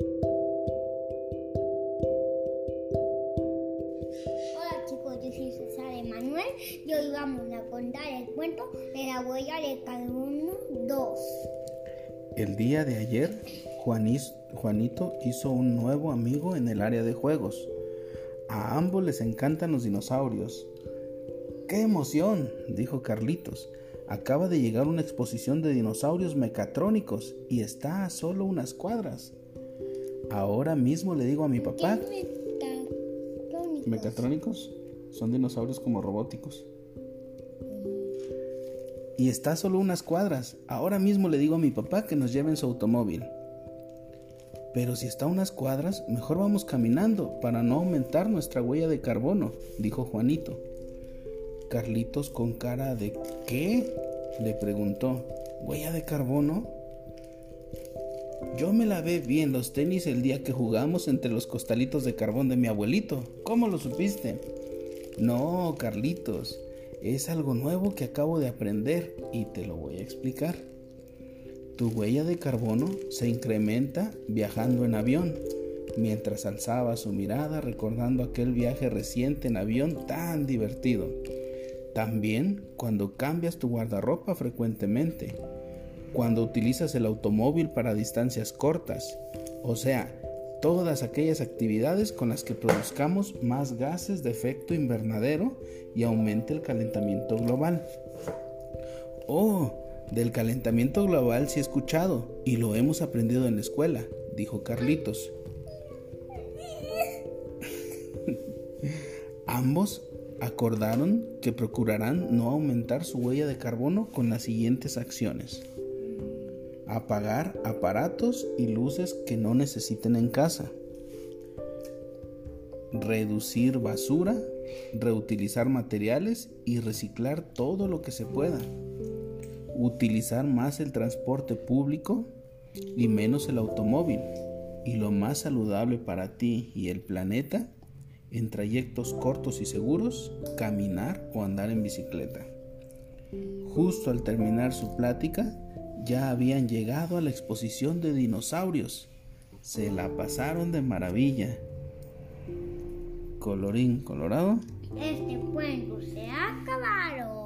Hola chicos, yo soy César Emanuel y hoy vamos a contar el cuento de la huella de carbono 2. El día de ayer, Juanito hizo un nuevo amigo en el área de juegos. A ambos les encantan los dinosaurios. ¡Qué emoción! dijo Carlitos. Acaba de llegar una exposición de dinosaurios mecatrónicos y está a solo unas cuadras. Ahora mismo le digo a mi papá. ¿Qué mecatrónicos? ¿Mecatrónicos? Son dinosaurios como robóticos. Y está solo unas cuadras. Ahora mismo le digo a mi papá que nos lleve en su automóvil. Pero si está a unas cuadras, mejor vamos caminando para no aumentar nuestra huella de carbono, dijo Juanito. Carlitos con cara de ¿qué? le preguntó. ¿Huella de carbono? Yo me lavé bien los tenis el día que jugamos entre los costalitos de carbón de mi abuelito. ¿Cómo lo supiste? No, Carlitos, es algo nuevo que acabo de aprender y te lo voy a explicar. Tu huella de carbono se incrementa viajando en avión, mientras alzaba su mirada recordando aquel viaje reciente en avión tan divertido. También cuando cambias tu guardarropa frecuentemente, cuando utilizas el automóvil para distancias cortas, o sea, todas aquellas actividades con las que produzcamos más gases de efecto invernadero y aumente el calentamiento global. Oh, del calentamiento global sí he escuchado y lo hemos aprendido en la escuela, dijo Carlitos. Ambos acordaron que procurarán no aumentar su huella de carbono con las siguientes acciones. Apagar aparatos y luces que no necesiten en casa. Reducir basura, reutilizar materiales y reciclar todo lo que se pueda. Utilizar más el transporte público y menos el automóvil. Y lo más saludable para ti y el planeta en trayectos cortos y seguros, caminar o andar en bicicleta. Justo al terminar su plática, ya habían llegado a la exposición de dinosaurios. Se la pasaron de maravilla. Colorín colorado. Este cuento se ha acabado.